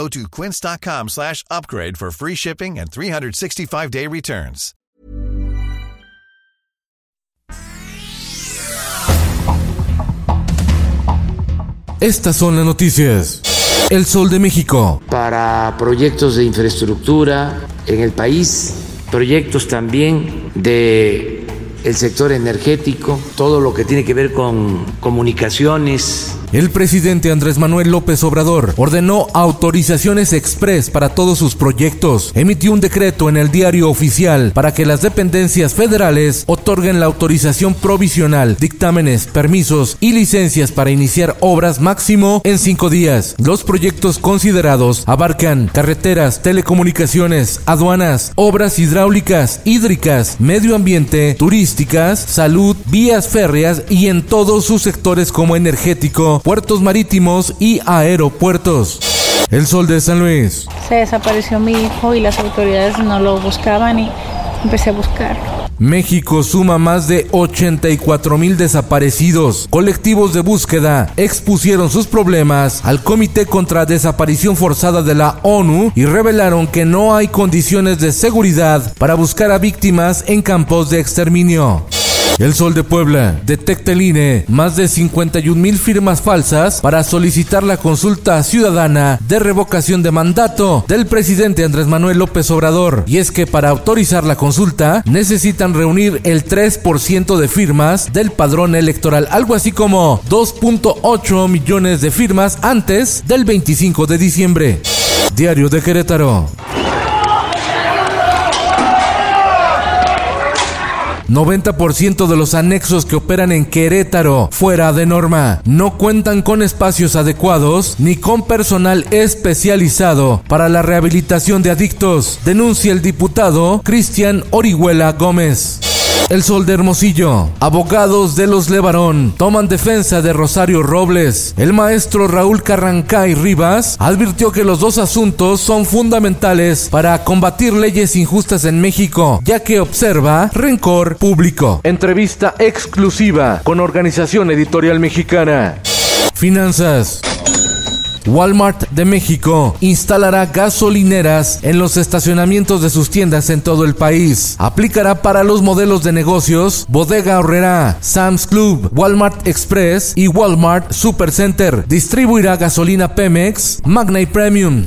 Go to quince.com slash upgrade for free shipping and 365-day returns. Estas son las noticias. El Sol de México. Para proyectos de infraestructura en el país, proyectos también de el sector energético, todo lo que tiene que ver con comunicaciones, el presidente Andrés Manuel López Obrador ordenó autorizaciones express para todos sus proyectos. Emitió un decreto en el diario oficial para que las dependencias federales otorguen la autorización provisional, dictámenes, permisos y licencias para iniciar obras máximo en cinco días. Los proyectos considerados abarcan carreteras, telecomunicaciones, aduanas, obras hidráulicas, hídricas, medio ambiente, turísticas, salud, vías férreas y en todos sus sectores como energético, puertos marítimos y aeropuertos. El Sol de San Luis. Se desapareció mi hijo y las autoridades no lo buscaban y empecé a buscarlo. México suma más de 84 mil desaparecidos. Colectivos de búsqueda expusieron sus problemas al Comité contra Desaparición Forzada de la ONU y revelaron que no hay condiciones de seguridad para buscar a víctimas en campos de exterminio. El Sol de Puebla detecta el INE más de 51 mil firmas falsas para solicitar la consulta ciudadana de revocación de mandato del presidente Andrés Manuel López Obrador. Y es que para autorizar la consulta necesitan reunir el 3% de firmas del padrón electoral, algo así como 2.8 millones de firmas antes del 25 de diciembre. Diario de Querétaro. 90% de los anexos que operan en Querétaro fuera de norma no cuentan con espacios adecuados ni con personal especializado para la rehabilitación de adictos, denuncia el diputado Cristian Orihuela Gómez. El Sol de Hermosillo. Abogados de los Levarón toman defensa de Rosario Robles. El maestro Raúl Carrancay Rivas advirtió que los dos asuntos son fundamentales para combatir leyes injustas en México, ya que observa rencor público. Entrevista exclusiva con Organización Editorial Mexicana. Finanzas. Walmart de México instalará gasolineras en los estacionamientos de sus tiendas en todo el país. Aplicará para los modelos de negocios Bodega Horrera, Sam's Club, Walmart Express y Walmart Supercenter. Distribuirá gasolina Pemex, Magna y Premium.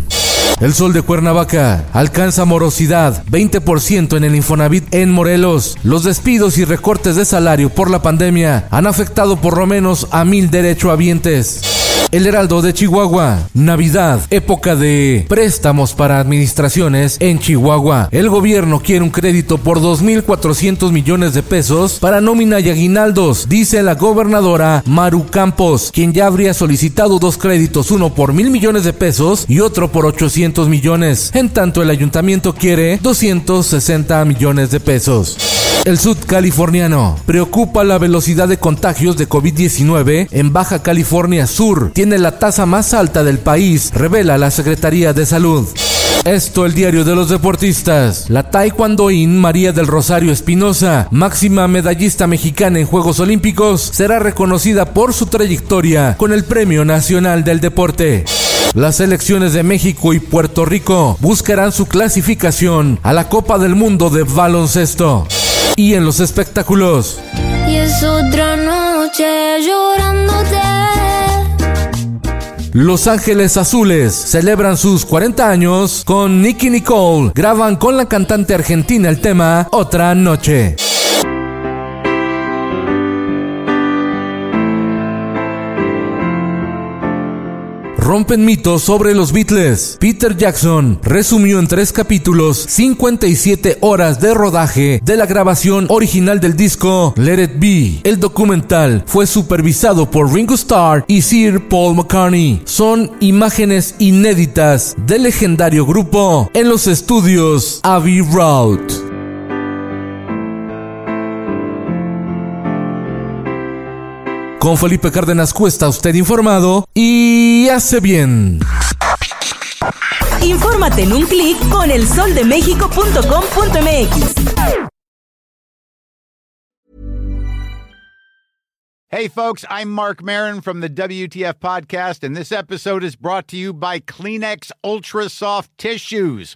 El sol de Cuernavaca alcanza morosidad 20% en el Infonavit en Morelos. Los despidos y recortes de salario por la pandemia han afectado por lo menos a mil derechohabientes. El Heraldo de Chihuahua. Navidad, época de préstamos para administraciones en Chihuahua. El gobierno quiere un crédito por 2.400 millones de pesos para nómina y aguinaldos, dice la gobernadora Maru Campos, quien ya habría solicitado dos créditos, uno por mil millones de pesos y otro por 800 millones. En tanto, el ayuntamiento quiere 260 millones de pesos. El sudcaliforniano preocupa la velocidad de contagios de COVID-19 en Baja California Sur. Tiene la tasa más alta del país, revela la Secretaría de Salud. Esto el diario de los deportistas. La taekwondoín María del Rosario Espinosa, máxima medallista mexicana en Juegos Olímpicos, será reconocida por su trayectoria con el Premio Nacional del Deporte. Las selecciones de México y Puerto Rico buscarán su clasificación a la Copa del Mundo de baloncesto y en los espectáculos. Y es otra noche llorándote. Los Ángeles Azules celebran sus 40 años con Nicky Nicole. Graban con la cantante argentina el tema Otra Noche. Rompen mitos sobre los Beatles. Peter Jackson resumió en tres capítulos 57 horas de rodaje de la grabación original del disco Let It Be. El documental fue supervisado por Ringo Starr y Sir Paul McCartney. Son imágenes inéditas del legendario grupo en los estudios Abbey Road. Con Felipe Cárdenas Cuesta, usted informado y hace bien. Infórmate en un clic con elsoldemexico.com.mx. Hey, folks, I'm Mark Marin from the WTF Podcast, and this episode is brought to you by Kleenex Ultra Soft Tissues